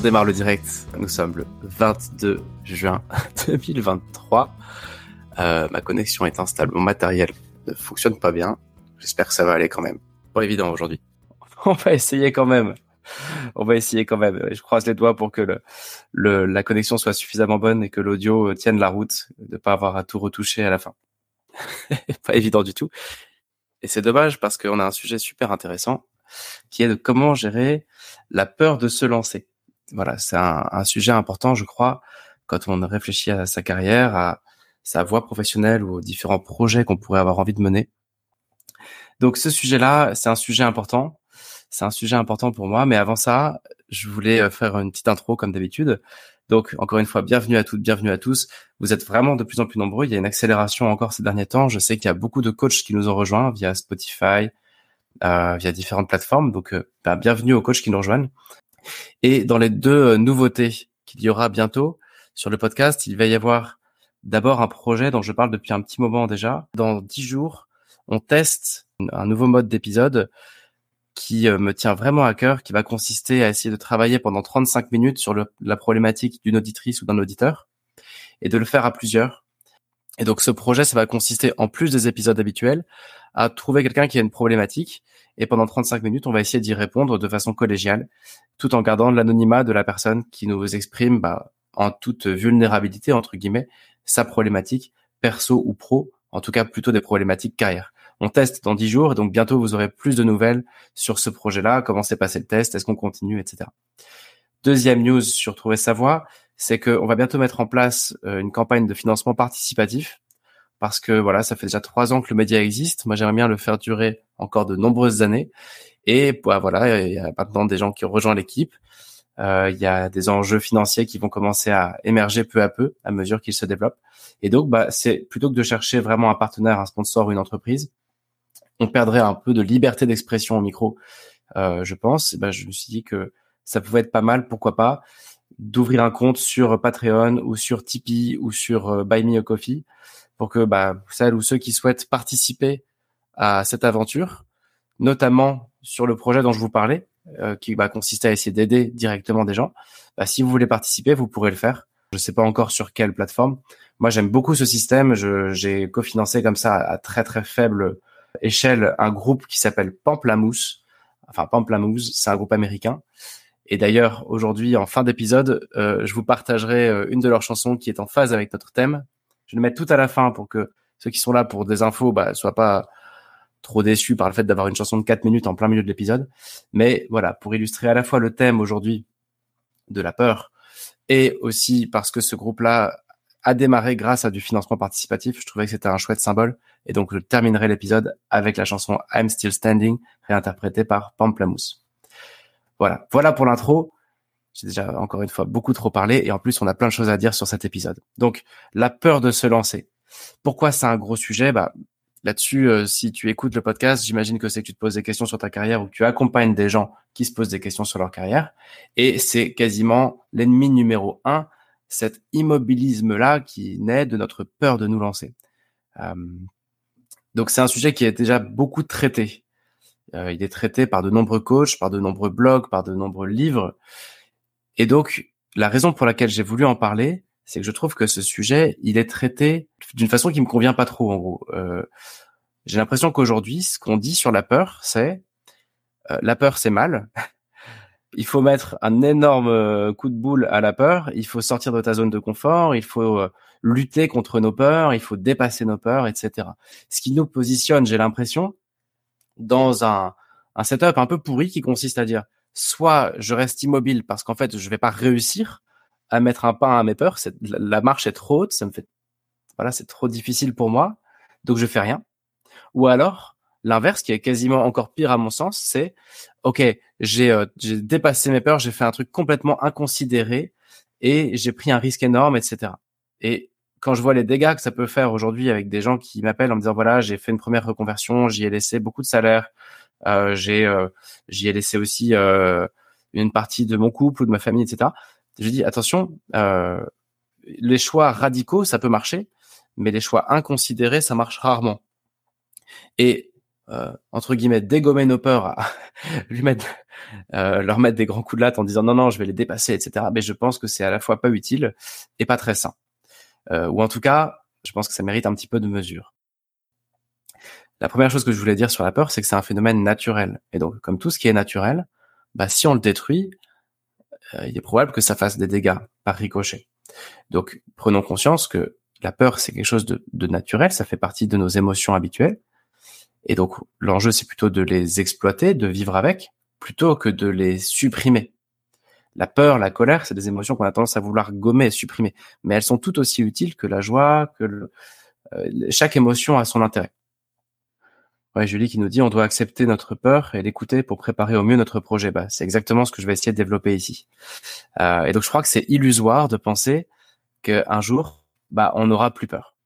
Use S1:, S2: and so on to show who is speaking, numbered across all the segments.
S1: On démarre le direct. Nous sommes le 22 juin 2023. Euh, ma connexion est instable. Mon matériel ne fonctionne pas bien. J'espère que ça va aller quand même. Pas évident aujourd'hui. On va essayer quand même. On va essayer quand même. Je croise les doigts pour que le, le, la connexion soit suffisamment bonne et que l'audio tienne la route, de pas avoir à tout retoucher à la fin. pas évident du tout. Et c'est dommage parce qu'on a un sujet super intéressant qui est de comment gérer la peur de se lancer voilà, c'est un, sujet important, je crois, quand on réfléchit à sa carrière, à sa voie professionnelle ou aux différents projets qu'on pourrait avoir envie de mener. Donc ce sujet-là, c'est un sujet important. C'est un sujet important pour moi. Mais avant ça, je voulais euh, faire une petite intro comme d'habitude. Donc encore une fois, bienvenue à toutes, bienvenue à tous. Vous êtes vraiment de plus en plus nombreux. Il y a une accélération encore ces derniers temps. Je sais qu'il y a beaucoup de coachs qui nous ont rejoints via Spotify, euh, via différentes plateformes. Donc euh, bah, bienvenue aux coachs qui nous rejoignent. Et dans les deux euh, nouveautés qu'il y aura bientôt sur le podcast, il va y avoir d'abord un projet dont je parle depuis un petit moment déjà. Dans dix jours, on teste un nouveau mode d'épisode qui euh, me tient vraiment à cœur, qui va consister à essayer de travailler pendant 35 minutes sur la problématique d'une auditrice ou d'un auditeur et de le faire à plusieurs. Et donc ce projet, ça va consister en plus des épisodes habituels à trouver quelqu'un qui a une problématique et pendant 35 minutes, on va essayer d'y répondre de façon collégiale, tout en gardant l'anonymat de la personne qui nous exprime bah, en toute vulnérabilité, entre guillemets, sa problématique, perso ou pro, en tout cas plutôt des problématiques carrière. On teste dans 10 jours, et donc bientôt vous aurez plus de nouvelles sur ce projet-là, comment s'est passé le test, est-ce qu'on continue, etc. Deuxième news sur Trouver sa voie, c'est qu'on va bientôt mettre en place euh, une campagne de financement participatif parce que voilà, ça fait déjà trois ans que le média existe. Moi, j'aimerais bien le faire durer encore de nombreuses années. Et bah, voilà, il y a maintenant des gens qui ont rejoint l'équipe. Euh, il y a des enjeux financiers qui vont commencer à émerger peu à peu à mesure qu'ils se développent. Et donc, bah, c'est plutôt que de chercher vraiment un partenaire, un sponsor ou une entreprise, on perdrait un peu de liberté d'expression au micro, euh, je pense. bah, je me suis dit que ça pouvait être pas mal, pourquoi pas, d'ouvrir un compte sur Patreon ou sur Tipeee ou sur euh, Buy Me a Coffee pour que bah, celles ou ceux qui souhaitent participer à cette aventure, notamment sur le projet dont je vous parlais, euh, qui va consister à essayer d'aider directement des gens, bah, si vous voulez participer, vous pourrez le faire. Je ne sais pas encore sur quelle plateforme. Moi, j'aime beaucoup ce système. J'ai cofinancé comme ça à très très faible échelle un groupe qui s'appelle Pamplamousse. Enfin, Pamplamousse, c'est un groupe américain. Et d'ailleurs, aujourd'hui, en fin d'épisode, euh, je vous partagerai euh, une de leurs chansons qui est en phase avec notre thème. Je vais le mettre tout à la fin pour que ceux qui sont là pour des infos bah, soient pas trop déçus par le fait d'avoir une chanson de 4 minutes en plein milieu de l'épisode. Mais voilà, pour illustrer à la fois le thème aujourd'hui de la peur et aussi parce que ce groupe-là a démarré grâce à du financement participatif, je trouvais que c'était un chouette symbole. Et donc, je terminerai l'épisode avec la chanson I'm Still Standing, réinterprétée par Pamplamousse. Voilà. Voilà pour l'intro. J'ai déjà encore une fois beaucoup trop parlé et en plus on a plein de choses à dire sur cet épisode. Donc la peur de se lancer. Pourquoi c'est un gros sujet? Bah là-dessus, euh, si tu écoutes le podcast, j'imagine que c'est que tu te poses des questions sur ta carrière ou que tu accompagnes des gens qui se posent des questions sur leur carrière. Et c'est quasiment l'ennemi numéro un, cet immobilisme-là qui naît de notre peur de nous lancer. Euh, donc c'est un sujet qui est déjà beaucoup traité. Euh, il est traité par de nombreux coachs, par de nombreux blogs, par de nombreux livres. Et donc, la raison pour laquelle j'ai voulu en parler, c'est que je trouve que ce sujet, il est traité d'une façon qui me convient pas trop, en gros. Euh, j'ai l'impression qu'aujourd'hui, ce qu'on dit sur la peur, c'est euh, la peur, c'est mal. il faut mettre un énorme euh, coup de boule à la peur. Il faut sortir de ta zone de confort. Il faut euh, lutter contre nos peurs. Il faut dépasser nos peurs, etc. Ce qui nous positionne, j'ai l'impression, dans un, un setup un peu pourri qui consiste à dire soit je reste immobile parce qu'en fait, je vais pas réussir à mettre un pain à mes peurs. La marche est trop haute, ça me fait, voilà, c'est trop difficile pour moi, donc je fais rien. Ou alors, l'inverse, qui est quasiment encore pire à mon sens, c'est, ok, j'ai euh, dépassé mes peurs, j'ai fait un truc complètement inconsidéré, et j'ai pris un risque énorme, etc. Et quand je vois les dégâts que ça peut faire aujourd'hui avec des gens qui m'appellent en me disant voilà j'ai fait une première reconversion, j'y ai laissé beaucoup de salaire, euh, j'ai euh, j'y ai laissé aussi euh, une partie de mon couple ou de ma famille, etc. Je dis attention, euh, les choix radicaux ça peut marcher, mais les choix inconsidérés ça marche rarement. Et euh, entre guillemets dégommer nos peurs, lui mettre, euh, leur mettre des grands coups de latte en disant non non je vais les dépasser, etc. Mais je pense que c'est à la fois pas utile et pas très sain. Euh, ou en tout cas, je pense que ça mérite un petit peu de mesure. La première chose que je voulais dire sur la peur, c'est que c'est un phénomène naturel. Et donc, comme tout ce qui est naturel, bah, si on le détruit, euh, il est probable que ça fasse des dégâts par ricochet. Donc, prenons conscience que la peur, c'est quelque chose de, de, naturel, ça fait partie de nos émotions habituelles. Et donc, l'enjeu, c'est plutôt de les exploiter, de vivre avec, plutôt que de les supprimer. La peur, la colère, c'est des émotions qu'on a tendance à vouloir gommer supprimer, mais elles sont tout aussi utiles que la joie, que le, euh, chaque émotion a son intérêt. Ouais, Julie qui nous dit on doit accepter notre peur et l'écouter pour préparer au mieux notre projet. Bah, c'est exactement ce que je vais essayer de développer ici. Euh, et donc je crois que c'est illusoire de penser qu'un jour, bah, on n'aura plus peur.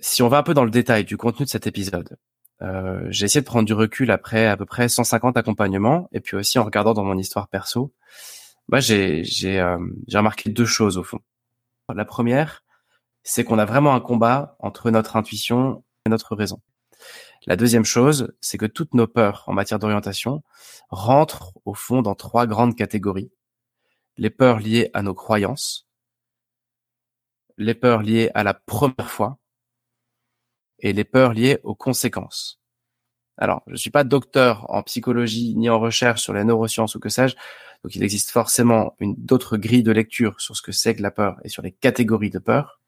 S1: Si on va un peu dans le détail du contenu de cet épisode, euh, j'ai essayé de prendre du recul après à peu près 150 accompagnements et puis aussi en regardant dans mon histoire perso moi, euh, j'ai remarqué deux choses au fond. La première, c'est qu'on a vraiment un combat entre notre intuition et notre raison. La deuxième chose, c'est que toutes nos peurs en matière d'orientation rentrent au fond dans trois grandes catégories. Les peurs liées à nos croyances, les peurs liées à la première fois et les peurs liées aux conséquences. Alors, je suis pas docteur en psychologie ni en recherche sur les neurosciences ou que sais-je, donc il existe forcément une d'autres grilles de lecture sur ce que c'est que la peur et sur les catégories de peur.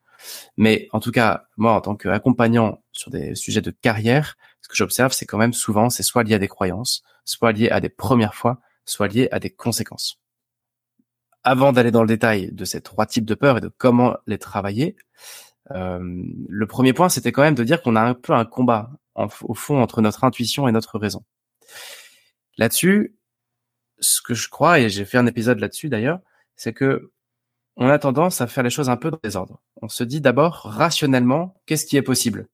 S1: Mais en tout cas, moi, en tant qu'accompagnant sur des sujets de carrière, ce que j'observe, c'est quand même souvent, c'est soit lié à des croyances, soit lié à des premières fois, soit lié à des conséquences. Avant d'aller dans le détail de ces trois types de peurs et de comment les travailler, euh, le premier point, c'était quand même de dire qu'on a un peu un combat au fond entre notre intuition et notre raison. Là-dessus, ce que je crois, et j'ai fait un épisode là-dessus d'ailleurs, c'est que on a tendance à faire les choses un peu dans les ordres. On se dit d'abord rationnellement, qu'est-ce qui est possible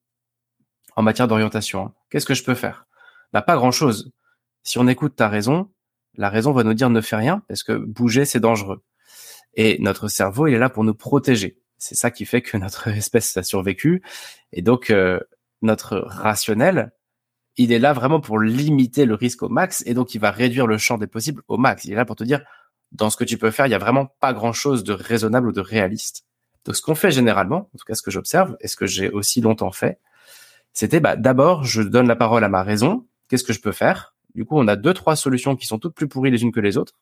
S1: en matière d'orientation? Qu'est-ce que je peux faire? Bah pas grand-chose. Si on écoute ta raison, la raison va nous dire ne fais rien parce que bouger c'est dangereux. Et notre cerveau, il est là pour nous protéger. C'est ça qui fait que notre espèce a survécu. Et donc euh, notre rationnel, il est là vraiment pour limiter le risque au max et donc il va réduire le champ des possibles au max. Il est là pour te dire, dans ce que tu peux faire, il y a vraiment pas grand chose de raisonnable ou de réaliste. Donc ce qu'on fait généralement, en tout cas ce que j'observe et ce que j'ai aussi longtemps fait, c'était bah, d'abord je donne la parole à ma raison. Qu'est-ce que je peux faire? Du coup, on a deux trois solutions qui sont toutes plus pourries les unes que les autres.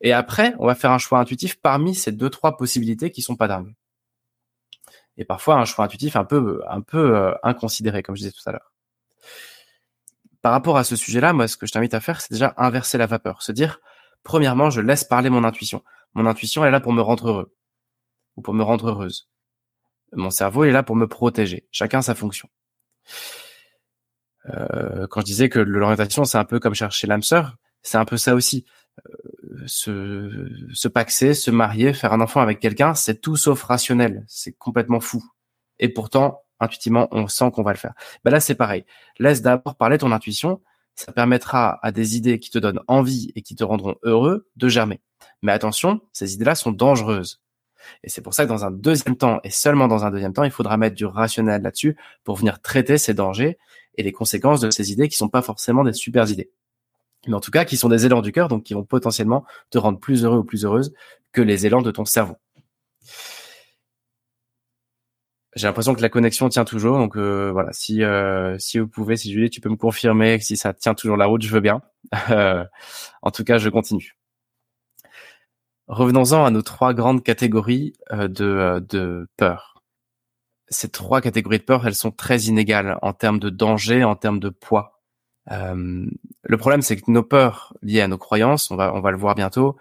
S1: Et après, on va faire un choix intuitif parmi ces deux trois possibilités qui sont pas dingues. Et parfois un choix intuitif un peu un peu euh, inconsidéré, comme je disais tout à l'heure par rapport à ce sujet-là, moi, ce que je t'invite à faire, c'est déjà inverser la vapeur. Se dire, premièrement, je laisse parler mon intuition. Mon intuition, est là pour me rendre heureux. Ou pour me rendre heureuse. Mon cerveau est là pour me protéger. Chacun sa fonction. Euh, quand je disais que l'orientation, c'est un peu comme chercher l'âme sœur, c'est un peu ça aussi. Euh, se, se paxer, se marier, faire un enfant avec quelqu'un, c'est tout sauf rationnel. C'est complètement fou. Et pourtant, intuitivement, on sent qu'on va le faire. Ben là, c'est pareil. Laisse d'abord parler ton intuition. Ça permettra à des idées qui te donnent envie et qui te rendront heureux de germer. Mais attention, ces idées-là sont dangereuses. Et c'est pour ça que dans un deuxième temps, et seulement dans un deuxième temps, il faudra mettre du rationnel là-dessus pour venir traiter ces dangers et les conséquences de ces idées qui sont pas forcément des super idées. Mais en tout cas, qui sont des élans du cœur, donc qui vont potentiellement te rendre plus heureux ou plus heureuse que les élans de ton cerveau. J'ai l'impression que la connexion tient toujours, donc euh, voilà. Si euh, si vous pouvez, si Julie, tu peux me confirmer si ça tient toujours la route, je veux bien. Euh, en tout cas, je continue. Revenons-en à nos trois grandes catégories de de peur. Ces trois catégories de peur, elles sont très inégales en termes de danger, en termes de poids. le problème, c'est que nos peurs liées à nos croyances, on va on va le voir bientôt,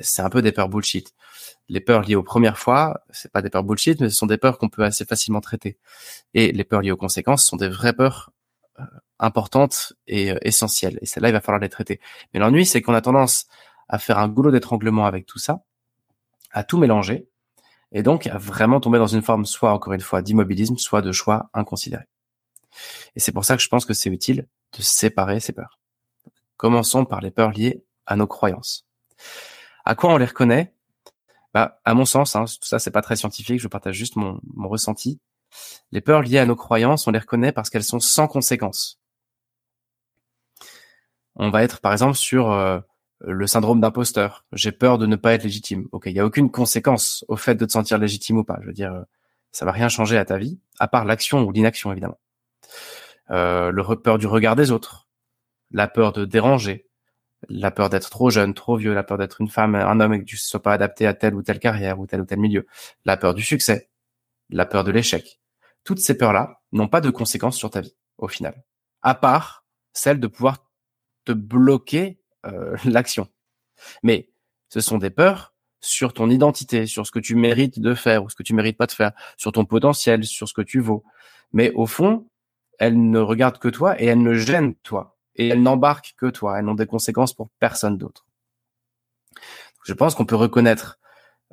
S1: c'est un peu des peurs bullshit les peurs liées aux premières fois, c'est pas des peurs bullshit, mais ce sont des peurs qu'on peut assez facilement traiter. Et les peurs liées aux conséquences sont des vraies peurs euh, importantes et euh, essentielles. Et celles-là, il va falloir les traiter. Mais l'ennui, c'est qu'on a tendance à faire un goulot d'étranglement avec tout ça à tout mélanger et donc à vraiment tomber dans une forme soit encore une fois d'immobilisme, soit de choix inconsidérés. Et c'est pour ça que je pense que c'est utile de séparer ces peurs. Commençons par les peurs liées à nos croyances. À quoi on les reconnaît? Bah, à mon sens, hein, tout ça c'est pas très scientifique, je partage juste mon, ressenti. Les peurs liées à nos croyances, on les reconnaît parce qu'elles sont sans conséquence. On va être par exemple sur euh, le syndrome d'imposteur. J'ai peur de ne pas être légitime. Ok, il n'y a aucune conséquence au fait de te sentir légitime ou pas. Je veux dire, ça va rien changer à ta vie, à part l'action ou l'inaction évidemment. Euh, le peur du regard des autres, la peur de déranger, la peur d'être trop jeune, trop vieux, la peur d'être une femme, un homme et que tu ne sois pas adapté à telle ou telle carrière ou tel ou tel milieu, la peur du succès, la peur de l'échec. Toutes ces peurs-là n'ont pas de conséquences sur ta vie, au final. À part celle de pouvoir te bloquer euh, l'action. Mais ce sont des peurs sur ton identité, sur ce que tu mérites de faire ou ce que tu mérites pas de faire, sur ton potentiel, sur ce que tu vaux. Mais au fond, elles ne regardent que toi et elles ne gênent toi. Et elles n'embarquent que toi. Elles n'ont des conséquences pour personne d'autre. Je pense qu'on peut reconnaître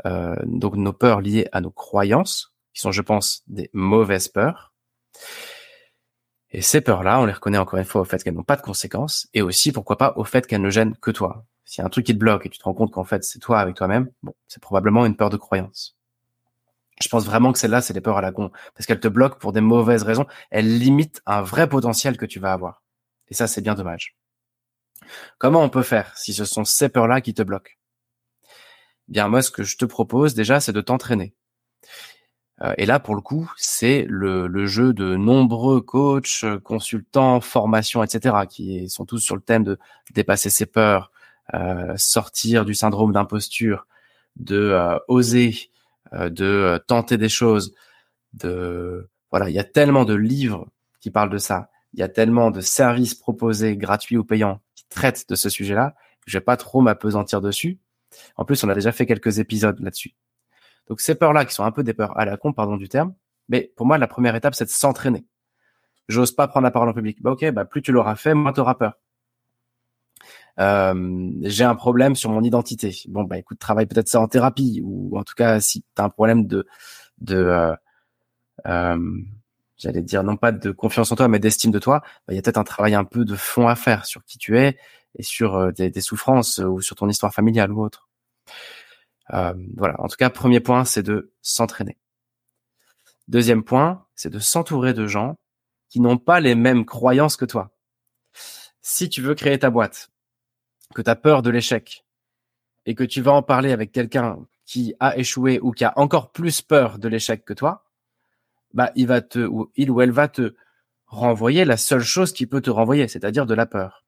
S1: euh, donc nos peurs liées à nos croyances, qui sont, je pense, des mauvaises peurs. Et ces peurs-là, on les reconnaît encore une fois au fait qu'elles n'ont pas de conséquences, et aussi, pourquoi pas, au fait qu'elles ne gênent que toi. S'il y a un truc qui te bloque et tu te rends compte qu'en fait c'est toi avec toi-même, bon, c'est probablement une peur de croyance. Je pense vraiment que celle-là, c'est des peurs à la con, parce qu'elles te bloquent pour des mauvaises raisons. Elles limitent un vrai potentiel que tu vas avoir. Et ça, c'est bien dommage. Comment on peut faire si ce sont ces peurs-là qui te bloquent? Bien, moi, ce que je te propose déjà, c'est de t'entraîner. Euh, et là, pour le coup, c'est le, jeu de nombreux coachs, consultants, formations, etc., qui sont tous sur le thème de dépasser ses peurs, euh, sortir du syndrome d'imposture, de euh, oser, de tenter des choses, de voilà, il y a tellement de livres qui parlent de ça, il y a tellement de services proposés, gratuits ou payants, qui traitent de ce sujet-là, que je vais pas trop m'apesantir dessus. En plus, on a déjà fait quelques épisodes là-dessus. Donc ces peurs-là, qui sont un peu des peurs à la con, pardon du terme, mais pour moi, la première étape, c'est de s'entraîner. J'ose pas prendre la parole en public. Bah ok, bah plus tu l'auras fait, moins tu auras peur. Euh, j'ai un problème sur mon identité. Bon bah écoute, travaille peut-être ça en thérapie ou en tout cas si tu as un problème de de euh, euh, j'allais dire non pas de confiance en toi mais d'estime de toi, bah, il y a peut-être un travail un peu de fond à faire sur qui tu es et sur euh, des, souffrances ou sur ton histoire familiale ou autre. Euh, voilà. En tout cas, premier point, c'est de s'entraîner. Deuxième point, c'est de s'entourer de gens qui n'ont pas les mêmes croyances que toi. Si tu veux créer ta boîte, que tu as peur de l'échec et que tu vas en parler avec quelqu'un qui a échoué ou qui a encore plus peur de l'échec que toi, bah il va te ou il ou elle va te renvoyer la seule chose qui peut te renvoyer, c'est-à-dire de la peur.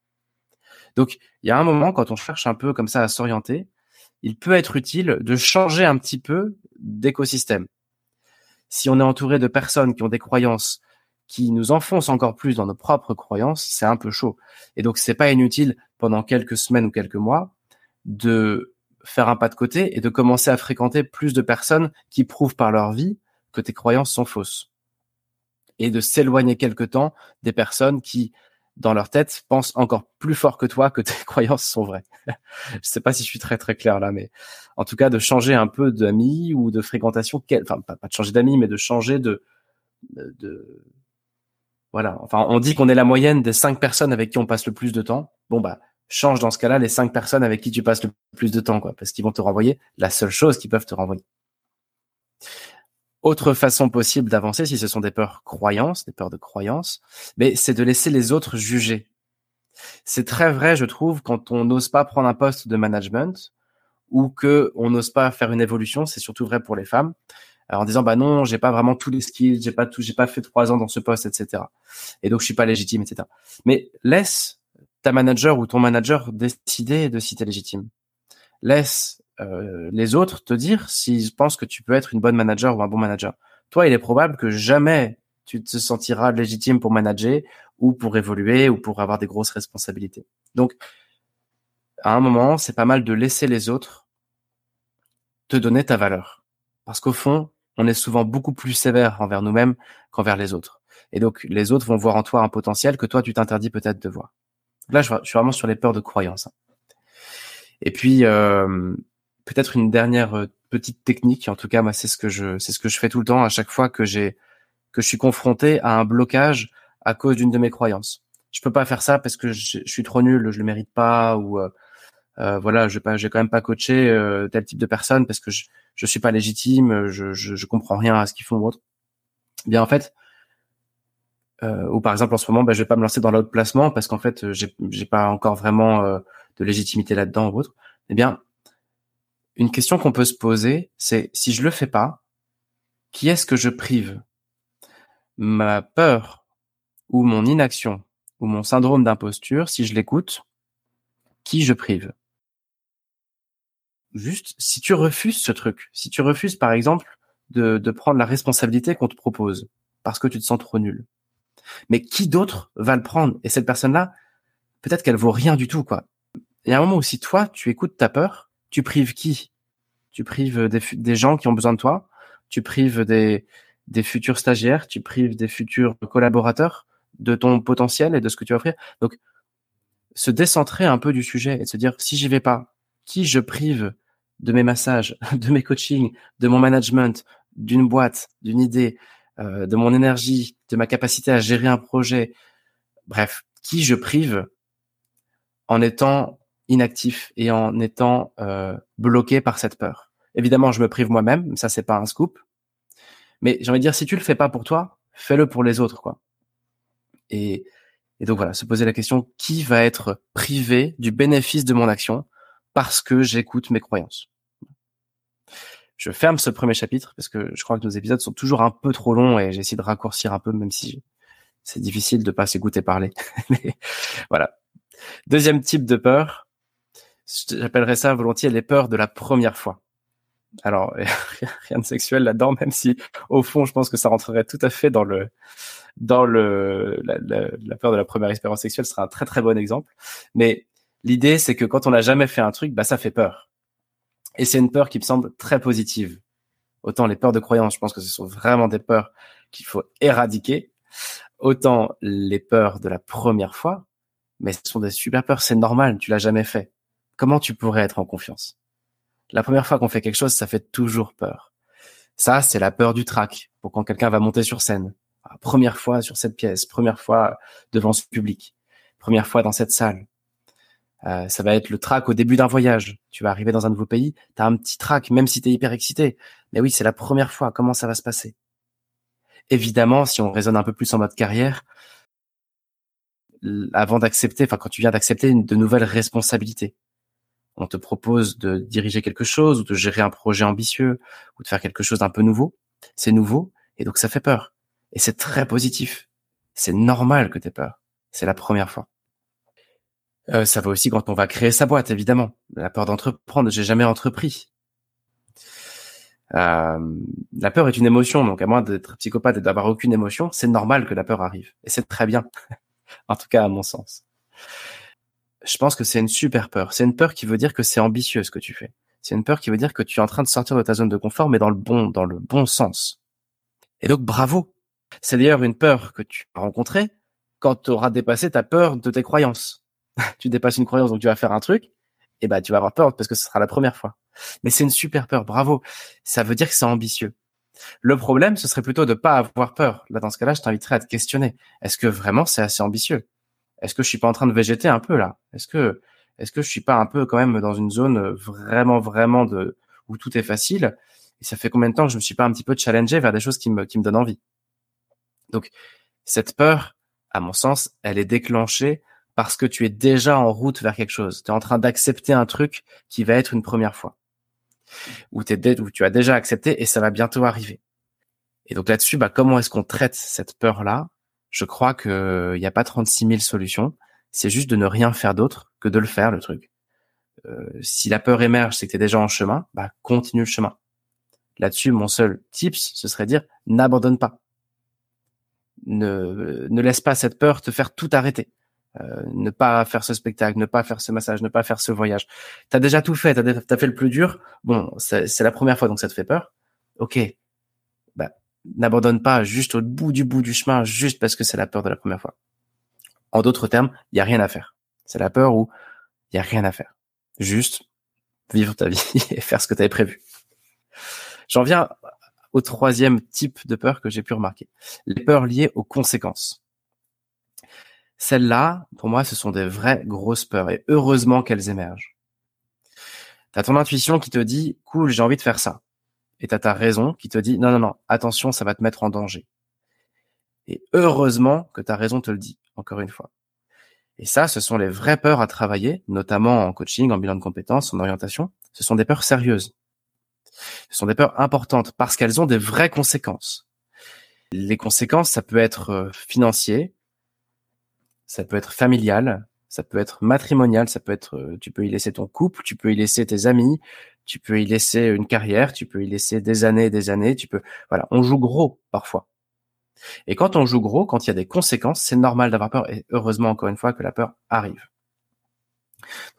S1: Donc, il y a un moment quand on cherche un peu comme ça à s'orienter, il peut être utile de changer un petit peu d'écosystème. Si on est entouré de personnes qui ont des croyances qui nous enfoncent encore plus dans nos propres croyances, c'est un peu chaud. Et donc c'est pas inutile pendant quelques semaines ou quelques mois de faire un pas de côté et de commencer à fréquenter plus de personnes qui prouvent par leur vie que tes croyances sont fausses. Et de s'éloigner quelque temps des personnes qui dans leur tête, pensent encore plus fort que toi que tes croyances sont vraies. je sais pas si je suis très très clair là, mais en tout cas de changer un peu d'amis ou de fréquentation, enfin pas, de changer d'amis, mais de changer de, de, voilà. Enfin, on dit qu'on est la moyenne des cinq personnes avec qui on passe le plus de temps. Bon bah change dans ce cas-là les cinq personnes avec qui tu passes le plus de temps, quoi, parce qu'ils vont te renvoyer la seule chose qu'ils peuvent te renvoyer. Autre façon possible d'avancer, si ce sont des peurs croyances, des peurs de croyances, mais c'est de laisser les autres juger. C'est très vrai, je trouve, quand on n'ose pas prendre un poste de management ou que on n'ose pas faire une évolution. C'est surtout vrai pour les femmes. En disant bah non, j'ai pas vraiment tous les skills, j'ai pas tout, j'ai pas fait trois ans dans ce poste, etc. Et donc je suis pas légitime, etc. Mais laisse ta manager ou ton manager décider de si t'es légitime. Laisse euh, les autres te dire s'ils pensent que tu peux être une bonne manager ou un bon manager. Toi, il est probable que jamais tu te sentiras légitime pour manager ou pour évoluer ou pour avoir des grosses responsabilités. Donc, à un moment, c'est pas mal de laisser les autres te donner ta valeur. Parce qu'au fond, on est souvent beaucoup plus sévère envers nous-mêmes qu'envers les autres. Et donc, les autres vont voir en toi un potentiel que toi, tu t'interdis peut-être de voir. Là, je suis vraiment sur les peurs de croyance. Et puis, euh, peut-être une dernière euh, petite technique. En tout cas, moi, c'est ce que je, c'est ce que je fais tout le temps à chaque fois que j'ai, que je suis confronté à un blocage à cause d'une de mes croyances. Je peux pas faire ça parce que je, suis trop nul, je le mérite pas ou euh, euh voilà, je j'ai quand même pas coaché euh, tel type de personne parce que je, je suis pas légitime, je, je, je comprends rien à ce qu'ils font ou autre. Eh bien en fait, euh, ou par exemple en ce moment, ben, je vais pas me lancer dans l'autre placement parce qu'en fait, j'ai, j'ai pas encore vraiment euh, de légitimité là-dedans ou autre. Eh bien, une question qu'on peut se poser, c'est si je le fais pas, qui est-ce que je prive? Ma peur ou mon inaction ou mon syndrome d'imposture, si je l'écoute, qui je prive? Juste, si tu refuses ce truc, si tu refuses par exemple de, de prendre la responsabilité qu'on te propose parce que tu te sens trop nul, mais qui d'autre va le prendre? Et cette personne-là, peut-être qu'elle vaut rien du tout, quoi. Il y a un moment où si toi, tu écoutes ta peur, tu prives qui? Tu prives des, gens qui ont besoin de toi, tu prives des, des futurs stagiaires, tu prives des futurs collaborateurs de ton potentiel et de ce que tu vas offrir? Donc, se décentrer un peu du sujet et se dire, si j'y vais pas, qui je prive de mes massages, de mes coachings, de mon management, d'une boîte, d'une idée, euh, de mon énergie, de ma capacité à gérer un projet, bref, qui je prive en étant inactif et en étant euh, bloqué par cette peur. Évidemment, je me prive moi-même, ça c'est pas un scoop. Mais j'ai envie de dire, si tu le fais pas pour toi, fais-le pour les autres, quoi. Et, et donc voilà, se poser la question qui va être privé du bénéfice de mon action parce que j'écoute mes croyances? Je ferme ce premier chapitre parce que je crois que nos épisodes sont toujours un peu trop longs et j'essaie de raccourcir un peu, même si c'est difficile de pas s'écouter parler. Mais voilà. Deuxième type de peur, j'appellerais ça volontiers les peurs de la première fois. Alors, rien de sexuel là-dedans, même si au fond, je pense que ça rentrerait tout à fait dans le dans le la, peur de la première expérience sexuelle serait un très très bon exemple. Mais l'idée, c'est que quand on n'a jamais fait un truc, bah ça fait peur. Et c'est une peur qui me semble très positive. Autant les peurs de croyance, je pense que ce sont vraiment des peurs qu'il faut éradiquer. Autant les peurs de la première fois, mais ce sont des super peurs, c'est normal, tu l'as jamais fait. Comment tu pourrais être en confiance? La première fois qu'on fait quelque chose, ça fait toujours peur. Ça, c'est la peur du trac, pour quand quelqu'un va monter sur scène. Première fois sur cette pièce, première fois devant ce public, première fois dans cette salle, euh, ça va être le track au début d'un voyage. Tu vas arriver dans un nouveau pays, tu as un petit track, même si tu es hyper excité. Mais oui, c'est la première fois. Comment ça va se passer? Évidemment, si on raisonne un peu plus en mode carrière, avant d'accepter, enfin quand tu viens d'accepter de nouvelles responsabilités, on te propose de diriger quelque chose ou de gérer un projet ambitieux ou de faire quelque chose d'un peu nouveau. C'est nouveau et donc ça fait peur. Et c'est très positif. C'est normal que tu aies peur. C'est la première fois. Euh, ça va aussi quand on va créer sa boîte, évidemment. La peur d'entreprendre, j'ai jamais entrepris. Euh, la peur est une émotion, donc à moins d'être psychopathe et d'avoir aucune émotion, c'est normal que la peur arrive. Et c'est très bien. en tout cas, à mon sens. Je pense que c'est une super peur. C'est une peur qui veut dire que c'est ambitieux ce que tu fais. C'est une peur qui veut dire que tu es en train de sortir de ta zone de confort, mais dans le bon, dans le bon sens. Et donc, bravo. C'est d'ailleurs une peur que tu as rencontrée quand tu auras dépassé ta peur de tes croyances. tu dépasses une croyance, donc tu vas faire un truc, et bah tu vas avoir peur parce que ce sera la première fois. Mais c'est une super peur, bravo. Ça veut dire que c'est ambitieux. Le problème, ce serait plutôt de pas avoir peur. Là, dans ce cas-là, je t'inviterais à te questionner. Est-ce que vraiment c'est assez ambitieux? Est-ce que je suis pas en train de végéter un peu là? Est-ce que est-ce que je suis pas un peu quand même dans une zone vraiment vraiment de où tout est facile? Et ça fait combien de temps que je me suis pas un petit peu challengé vers des choses qui me qui me donnent envie? Donc cette peur, à mon sens, elle est déclenchée parce que tu es déjà en route vers quelque chose. Tu es en train d'accepter un truc qui va être une première fois. Ou, ou tu as déjà accepté et ça va bientôt arriver. Et donc là-dessus, bah, comment est-ce qu'on traite cette peur-là? Je crois qu'il n'y a pas 36 000 solutions. C'est juste de ne rien faire d'autre que de le faire, le truc. Euh, si la peur émerge, c'est que tu déjà en chemin, bah, continue le chemin. Là-dessus, mon seul tips, ce serait dire n'abandonne pas. Ne, ne laisse pas cette peur te faire tout arrêter. Euh, ne pas faire ce spectacle, ne pas faire ce massage, ne pas faire ce voyage. T'as déjà tout fait, t'as as fait le plus dur. Bon, c'est la première fois, donc ça te fait peur. Ok, n'abandonne pas juste au bout du bout du chemin, juste parce que c'est la peur de la première fois. En d'autres termes, il y a rien à faire. C'est la peur où il y a rien à faire. Juste vivre ta vie et faire ce que tu avais prévu. J'en viens au troisième type de peur que j'ai pu remarquer. Les peurs liées aux conséquences. Celles-là, pour moi, ce sont des vraies grosses peurs et heureusement qu'elles émergent. T'as ton intuition qui te dit, cool, j'ai envie de faire ça. Et t'as ta raison qui te dit, non, non, non, attention, ça va te mettre en danger. Et heureusement que ta raison te le dit, encore une fois. Et ça, ce sont les vraies peurs à travailler, notamment en coaching, en bilan de compétences, en orientation. Ce sont des peurs sérieuses. Ce sont des peurs importantes parce qu'elles ont des vraies conséquences. Les conséquences, ça peut être euh, financier, ça peut être familial, ça peut être matrimonial, ça peut être, euh, tu peux y laisser ton couple, tu peux y laisser tes amis, tu peux y laisser une carrière, tu peux y laisser des années et des années, tu peux, voilà, on joue gros parfois. Et quand on joue gros, quand il y a des conséquences, c'est normal d'avoir peur et heureusement encore une fois que la peur arrive.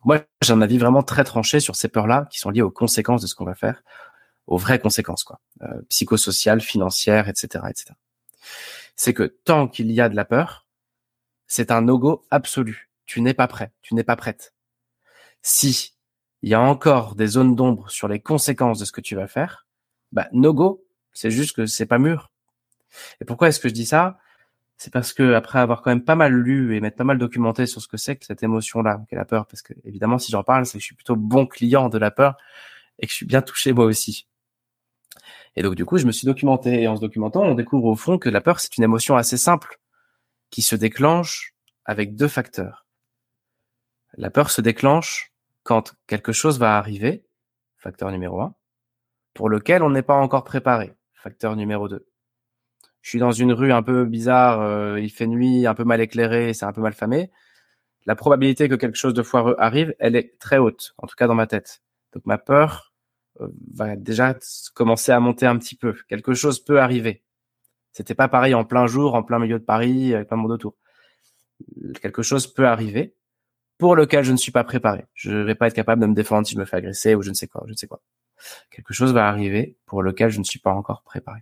S1: Moi, j'ai un avis vraiment très tranché sur ces peurs-là qui sont liées aux conséquences de ce qu'on va faire, aux vraies conséquences, quoi, euh, psychosociales, financières, etc., etc. C'est que tant qu'il y a de la peur, c'est un no-go absolu. Tu n'es pas prêt, tu n'es pas prête. Si il y a encore des zones d'ombre sur les conséquences de ce que tu vas faire, bah no-go, c'est juste que c'est pas mûr. Et pourquoi est-ce que je dis ça? C'est parce que après avoir quand même pas mal lu et m'être pas mal documenté sur ce que c'est que cette émotion-là, qu'est la peur, parce que évidemment si j'en parle, c'est que je suis plutôt bon client de la peur et que je suis bien touché moi aussi. Et donc du coup, je me suis documenté et en se documentant, on découvre au fond que la peur c'est une émotion assez simple qui se déclenche avec deux facteurs. La peur se déclenche quand quelque chose va arriver, facteur numéro un, pour lequel on n'est pas encore préparé, facteur numéro deux je suis dans une rue un peu bizarre, euh, il fait nuit, un peu mal éclairé, c'est un peu mal famé, la probabilité que quelque chose de foireux arrive, elle est très haute, en tout cas dans ma tête. Donc ma peur euh, va déjà commencer à monter un petit peu. Quelque chose peut arriver. C'était pas pareil en plein jour, en plein milieu de Paris, avec plein de monde autour. Quelque chose peut arriver pour lequel je ne suis pas préparé. Je vais pas être capable de me défendre si je me fais agresser ou je ne sais quoi, je ne sais quoi. Quelque chose va arriver pour lequel je ne suis pas encore préparé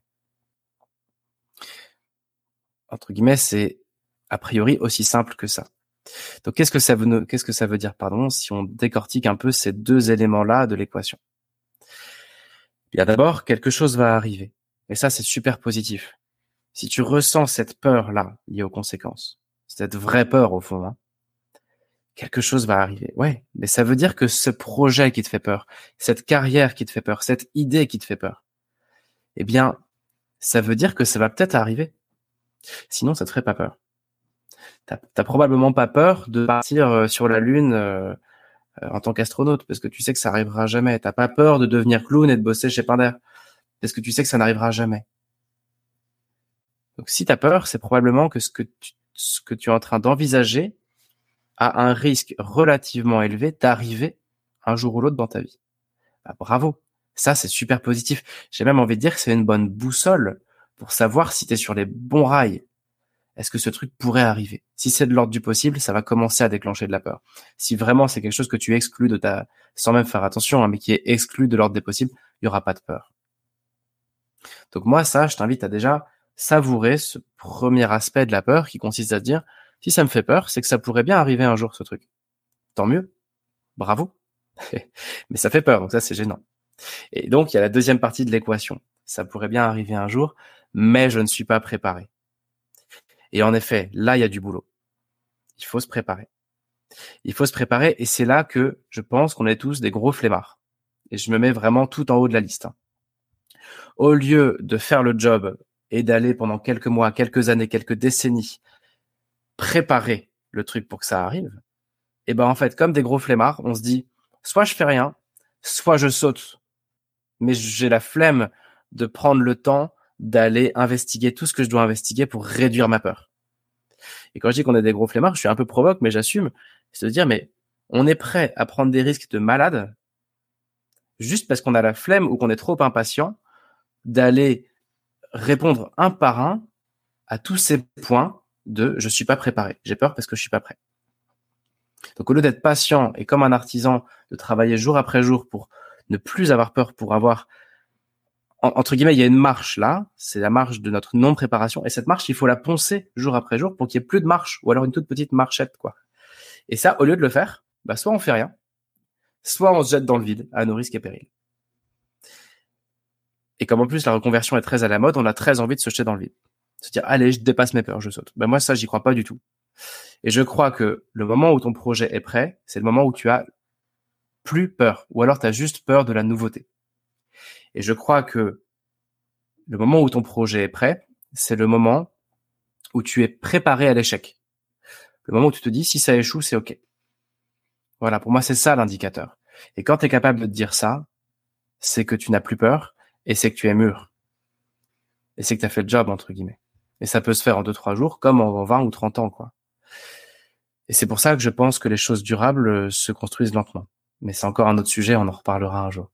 S1: entre guillemets, c'est a priori aussi simple que ça. Donc qu'est-ce que ça veut qu'est-ce que ça veut dire pardon si on décortique un peu ces deux éléments-là de l'équation? Bien d'abord, quelque chose va arriver. Et ça c'est super positif. Si tu ressens cette peur-là liée aux conséquences, cette vraie peur au fond, hein, quelque chose va arriver. Ouais, mais ça veut dire que ce projet qui te fait peur, cette carrière qui te fait peur, cette idée qui te fait peur, eh bien, ça veut dire que ça va peut-être arriver. Sinon, ça te ferait pas peur. T'as probablement pas peur de partir euh, sur la Lune euh, euh, en tant qu'astronaute, parce que tu sais que ça arrivera jamais. T'as pas peur de devenir clown et de bosser chez Pinder, parce que tu sais que ça n'arrivera jamais. Donc si t'as peur, c'est probablement que ce que tu, ce que tu es en train d'envisager a un risque relativement élevé d'arriver un jour ou l'autre dans ta vie. Bah, bravo. Ça, c'est super positif. J'ai même envie de dire que c'est une bonne boussole pour savoir si tu es sur les bons rails. Est-ce que ce truc pourrait arriver? Si c'est de l'ordre du possible, ça va commencer à déclencher de la peur. Si vraiment c'est quelque chose que tu exclus de ta, sans même faire attention, hein, mais qui est exclu de l'ordre des possibles, il y aura pas de peur. Donc moi, ça, je t'invite à déjà savourer ce premier aspect de la peur qui consiste à dire, si ça me fait peur, c'est que ça pourrait bien arriver un jour, ce truc. Tant mieux. Bravo. mais ça fait peur, donc ça, c'est gênant. Et donc, il y a la deuxième partie de l'équation. Ça pourrait bien arriver un jour, mais je ne suis pas préparé. Et en effet, là, il y a du boulot. Il faut se préparer. Il faut se préparer et c'est là que je pense qu'on est tous des gros flemmards. Et je me mets vraiment tout en haut de la liste. Hein. Au lieu de faire le job et d'aller pendant quelques mois, quelques années, quelques décennies préparer le truc pour que ça arrive, et eh ben en fait, comme des gros flemmards, on se dit soit je fais rien, soit je saute. Mais j'ai la flemme de prendre le temps d'aller investiguer tout ce que je dois investiguer pour réduire ma peur. Et quand je dis qu'on est des gros flemmards, je suis un peu provoque, mais j'assume. C'est de dire, mais on est prêt à prendre des risques de malade juste parce qu'on a la flemme ou qu'on est trop impatient d'aller répondre un par un à tous ces points de je suis pas préparé. J'ai peur parce que je suis pas prêt. Donc au lieu d'être patient et comme un artisan de travailler jour après jour pour ne plus avoir peur, pour avoir entre guillemets, il y a une marche là, c'est la marche de notre non-préparation, et cette marche, il faut la poncer jour après jour pour qu'il y ait plus de marche, ou alors une toute petite marchette, quoi. Et ça, au lieu de le faire, bah, soit on fait rien, soit on se jette dans le vide, à nos risques et périls. Et comme en plus la reconversion est très à la mode, on a très envie de se jeter dans le vide. Se dire, allez, je dépasse mes peurs, je saute. Ben moi, ça, j'y crois pas du tout. Et je crois que le moment où ton projet est prêt, c'est le moment où tu as plus peur, ou alors tu as juste peur de la nouveauté. Et je crois que le moment où ton projet est prêt, c'est le moment où tu es préparé à l'échec. Le moment où tu te dis, si ça échoue, c'est OK. Voilà, pour moi, c'est ça l'indicateur. Et quand tu es capable de dire ça, c'est que tu n'as plus peur et c'est que tu es mûr. Et c'est que tu as fait le job, entre guillemets. Et ça peut se faire en deux, trois jours, comme en 20 ou 30 ans, quoi. Et c'est pour ça que je pense que les choses durables euh, se construisent lentement. Mais c'est encore un autre sujet, on en reparlera un jour.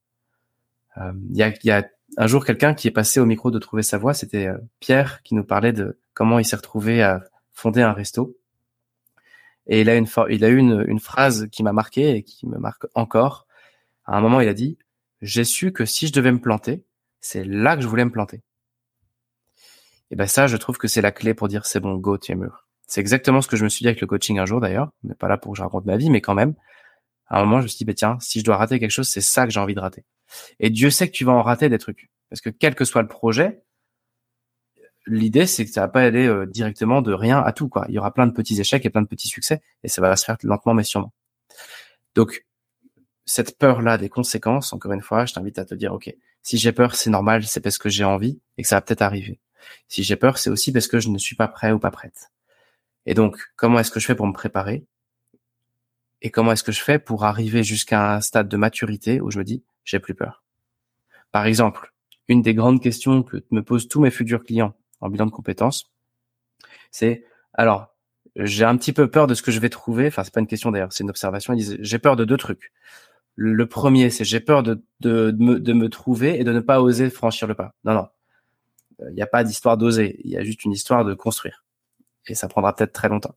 S1: Euh, il y, a, y, a, un jour quelqu'un qui est passé au micro de Trouver sa voix, c'était euh, Pierre qui nous parlait de comment il s'est retrouvé à fonder un resto. Et il a une, eu une phrase qui m'a marqué et qui me marque encore. À un moment, il a dit, j'ai su que si je devais me planter, c'est là que je voulais me planter. Et ben ça, je trouve que c'est la clé pour dire c'est bon, go, tu es mûr. C'est exactement ce que je me suis dit avec le coaching un jour d'ailleurs. On n'est pas là pour que je raconte ma vie, mais quand même, à un moment, je me suis dit, bah, tiens, si je dois rater quelque chose, c'est ça que j'ai envie de rater. Et Dieu sait que tu vas en rater des trucs. Parce que quel que soit le projet, l'idée, c'est que ça va pas aller euh, directement de rien à tout, quoi. Il y aura plein de petits échecs et plein de petits succès, et ça va se faire lentement mais sûrement. Donc, cette peur-là des conséquences, encore une fois, je t'invite à te dire, OK, si j'ai peur, c'est normal, c'est parce que j'ai envie et que ça va peut-être arriver. Si j'ai peur, c'est aussi parce que je ne suis pas prêt ou pas prête. Et donc, comment est-ce que je fais pour me préparer? Et comment est-ce que je fais pour arriver jusqu'à un stade de maturité où je me dis, j'ai plus peur? Par exemple, une des grandes questions que me posent tous mes futurs clients en bilan de compétences, c'est, alors, j'ai un petit peu peur de ce que je vais trouver. Enfin, c'est pas une question d'ailleurs, c'est une observation. Ils disent, j'ai peur de deux trucs. Le premier, c'est j'ai peur de, me, de me trouver et de ne pas oser franchir le pas. Non, non. Il n'y a pas d'histoire d'oser. Il y a juste une histoire de construire. Et ça prendra peut-être très longtemps.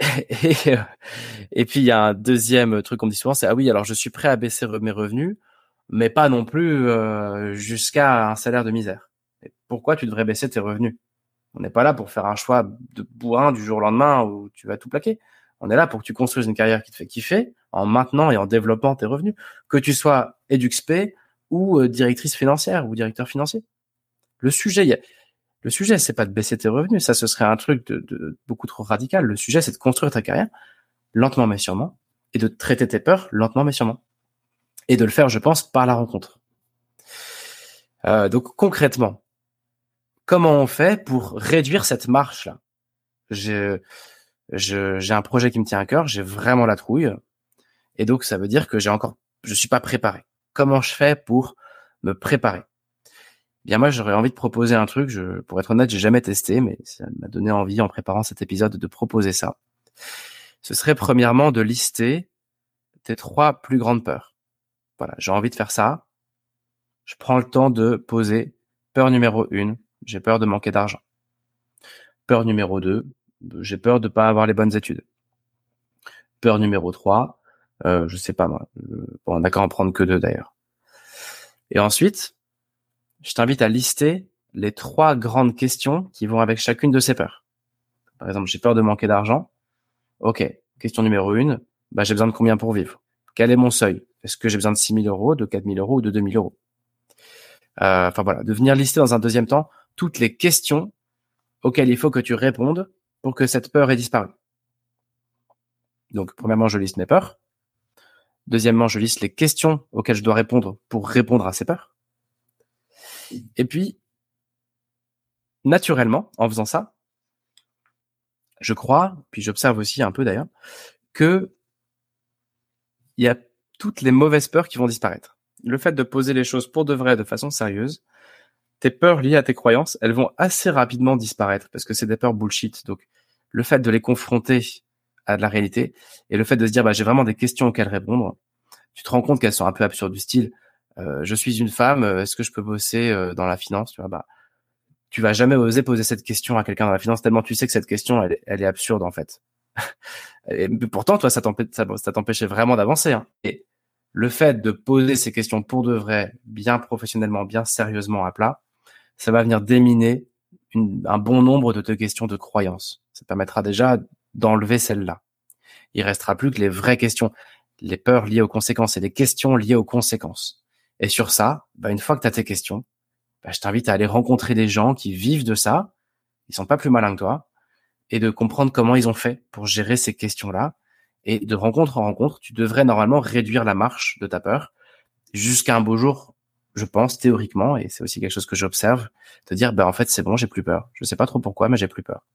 S1: et, euh, et, puis il y a un deuxième truc qu'on dit souvent, c'est ah oui, alors je suis prêt à baisser mes revenus, mais pas non plus euh, jusqu'à un salaire de misère. Pourquoi tu devrais baisser tes revenus? On n'est pas là pour faire un choix de bourrin du jour au lendemain où tu vas tout plaquer. On est là pour que tu construises une carrière qui te fait kiffer en maintenant et en développant tes revenus, que tu sois EduxP ou euh, directrice financière ou directeur financier. Le sujet, le sujet, c'est pas de baisser tes revenus, ça ce serait un truc de, beaucoup trop radical. Le sujet, c'est de construire ta carrière lentement mais sûrement et de traiter tes peurs lentement mais sûrement et de le faire, je pense, par la rencontre. Euh, donc concrètement, comment on fait pour réduire cette marche là J'ai j'ai un projet qui me tient à cœur, j'ai vraiment la trouille, et donc ça veut dire que j'ai encore, je suis pas préparé. Comment je fais pour me préparer Bien moi, j'aurais envie de proposer un truc. Je, pour être honnête, j'ai jamais testé, mais ça m'a donné envie en préparant cet épisode de proposer ça. Ce serait premièrement de lister tes trois plus grandes peurs. Voilà, j'ai envie de faire ça. Je prends le temps de poser peur numéro une, j'ai peur de manquer d'argent. Peur numéro deux, j'ai peur de pas avoir les bonnes études. Peur numéro trois, euh, je sais pas moi. Bon, on n'a qu'à en prendre que deux d'ailleurs. Et ensuite, je t'invite à lister les trois grandes questions qui vont avec chacune de ces peurs. Par exemple, j'ai peur de manquer d'argent. Ok, question numéro une, bah, j'ai besoin de combien pour vivre? Quel est mon seuil? Est-ce que j'ai besoin de 6 000 euros, de 4 000 euros ou de 2 000 euros? Euh, Enfin voilà, de venir lister dans un deuxième temps toutes les questions auxquelles il faut que tu répondes pour que cette peur ait disparu. Donc, premièrement, je liste mes peurs. Deuxièmement, je liste les questions auxquelles je dois répondre pour répondre à ces peurs. Et puis, naturellement, en faisant ça, je crois, puis j'observe aussi un peu d'ailleurs, que il y a toutes les mauvaises peurs qui vont disparaître. Le fait de poser les choses pour de vrai, de façon sérieuse, tes peurs liées à tes croyances, elles vont assez rapidement disparaître parce que c'est des peurs bullshit. Donc, le fait de les confronter à de la réalité et le fait de se dire, bah, j'ai vraiment des questions auxquelles répondre, tu te rends compte qu'elles sont un peu absurdes du style, euh, je suis une femme, euh, est-ce que je peux bosser euh, dans la finance Tu vois, bah, tu vas jamais oser poser cette question à quelqu'un dans la finance tellement tu sais que cette question, elle, elle est absurde en fait. et pourtant, toi, ça t'empêchait vraiment d'avancer. Hein. Et le fait de poser ces questions pour de vrai, bien professionnellement, bien sérieusement à plat, ça va venir déminer un bon nombre de tes questions de croyances. Ça permettra déjà d'enlever celle-là. Il restera plus que les vraies questions, les peurs liées aux conséquences et les questions liées aux conséquences. Et sur ça, bah, une fois que tu as tes questions, bah, je t'invite à aller rencontrer des gens qui vivent de ça. Ils sont pas plus malins que toi et de comprendre comment ils ont fait pour gérer ces questions-là. Et de rencontre en rencontre, tu devrais normalement réduire la marche de ta peur jusqu'à un beau jour, je pense, théoriquement, et c'est aussi quelque chose que j'observe, te dire, ben, en fait, c'est bon, j'ai plus peur. Je sais pas trop pourquoi, mais j'ai plus peur.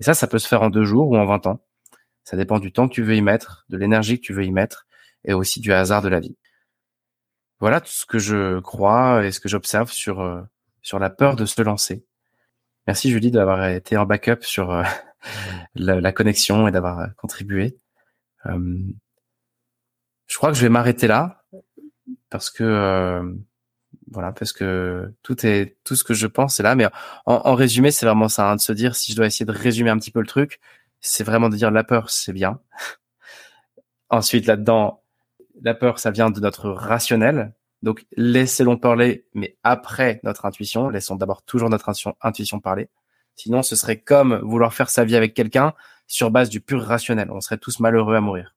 S1: Et ça, ça peut se faire en deux jours ou en 20 ans. Ça dépend du temps que tu veux y mettre, de l'énergie que tu veux y mettre, et aussi du hasard de la vie. Voilà tout ce que je crois et ce que j'observe sur, euh, sur la peur de se lancer. Merci Julie d'avoir été en backup sur euh, la, connexion et d'avoir euh, contribué. Je crois que je vais m'arrêter là parce que voilà parce que tout est tout ce que je pense c'est là. Mais en, résumé, c'est vraiment ça hein, de se dire si je dois essayer de résumer un petit peu le truc, c'est vraiment de dire la peur c'est bien. Ensuite là-dedans, la peur ça vient de notre rationnel donc, laissez-le parler, mais après notre intuition. Laissons d'abord toujours notre intuition, parler. Sinon, ce serait comme vouloir faire sa vie avec quelqu'un sur base du pur rationnel. On serait tous malheureux à mourir.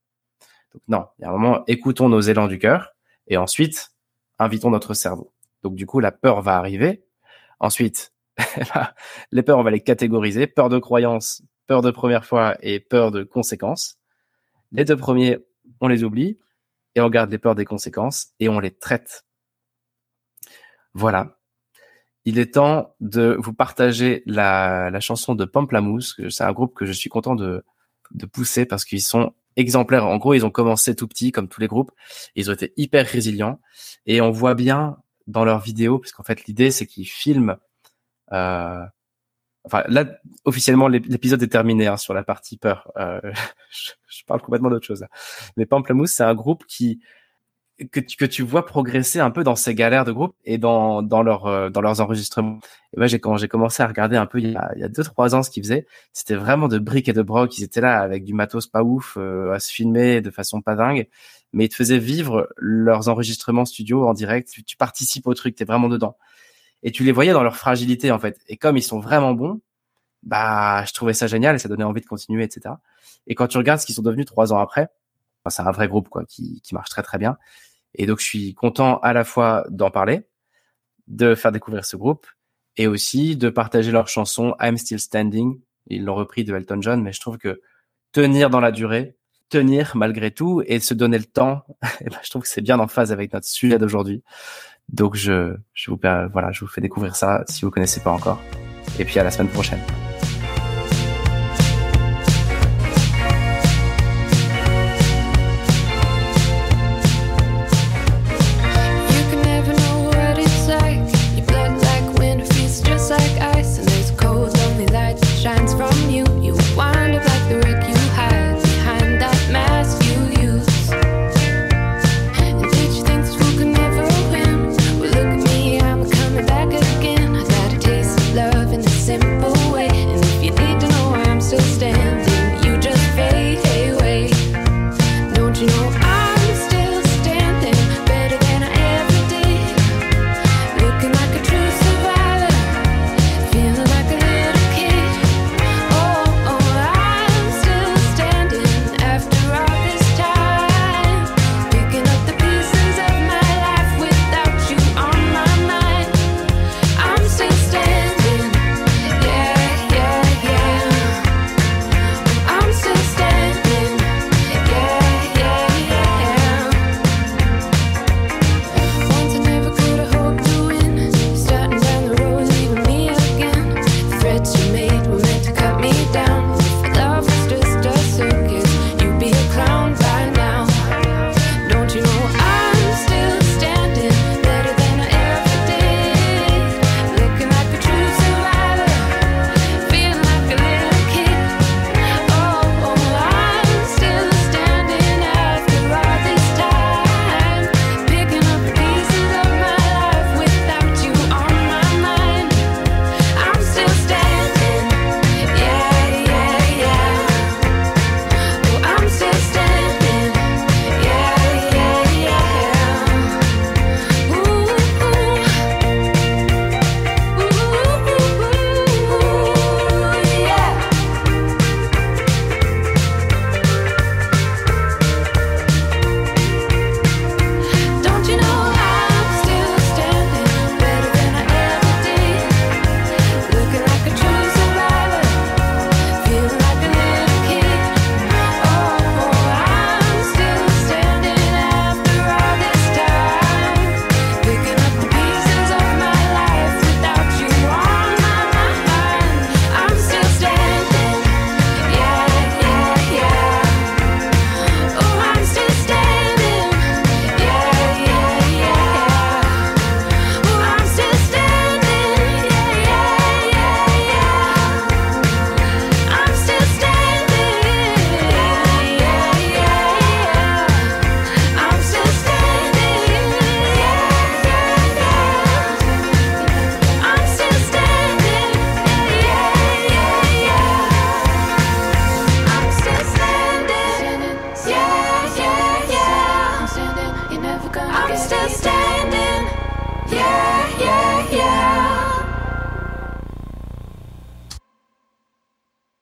S1: Donc, non, il y a un moment, écoutons nos élans du cœur et ensuite, invitons notre cerveau. Donc, du coup, la peur va arriver. Ensuite, les peurs, on va les catégoriser. Peur de croyance, peur de première fois et peur de conséquences. Les deux premiers, on les oublie et on garde les peurs des conséquences et on les traite. Voilà. Il est temps de vous partager la, la chanson de Pamplamousse. C'est un groupe que je suis content de, de pousser parce qu'ils sont exemplaires. En gros, ils ont commencé tout petit, comme tous les groupes. Ils ont été hyper résilients. Et on voit bien dans leurs vidéos, puisqu'en fait, l'idée, c'est qu'ils filment euh, Enfin, là, officiellement, l'épisode est terminé hein, sur la partie peur. Euh, je, parle complètement d'autre chose. Là. Mais Pamplemousse, c'est un groupe qui que tu, que tu vois progresser un peu dans ces galères de groupe et dans dans leur euh, dans leurs enregistrements. Et moi, j'ai quand j'ai commencé à regarder un peu il y a il y a deux trois ans ce qu'ils faisaient, c'était vraiment de briques et de broc. Ils étaient là avec du matos pas ouf euh, à se filmer de façon pas dingue, mais ils te faisaient vivre leurs enregistrements studio en direct. Tu, tu participes au truc, t'es vraiment dedans et tu les voyais dans leur fragilité en fait. Et comme ils sont vraiment bons, bah je trouvais ça génial et ça donnait envie de continuer, etc. Et quand tu regardes ce qu'ils sont devenus trois ans après, bah, c'est un vrai groupe quoi qui, qui marche très très bien. Et donc je suis content à la fois d'en parler, de faire découvrir ce groupe et aussi de partager leur chanson I'm Still Standing. Ils l'ont repris de Elton John, mais je trouve que tenir dans la durée, tenir malgré tout et se donner le temps, et ben, je trouve que c'est bien en phase avec notre sujet d'aujourd'hui. Donc je, je vous, voilà, je vous fais découvrir ça si vous connaissez pas encore. Et puis à la semaine prochaine.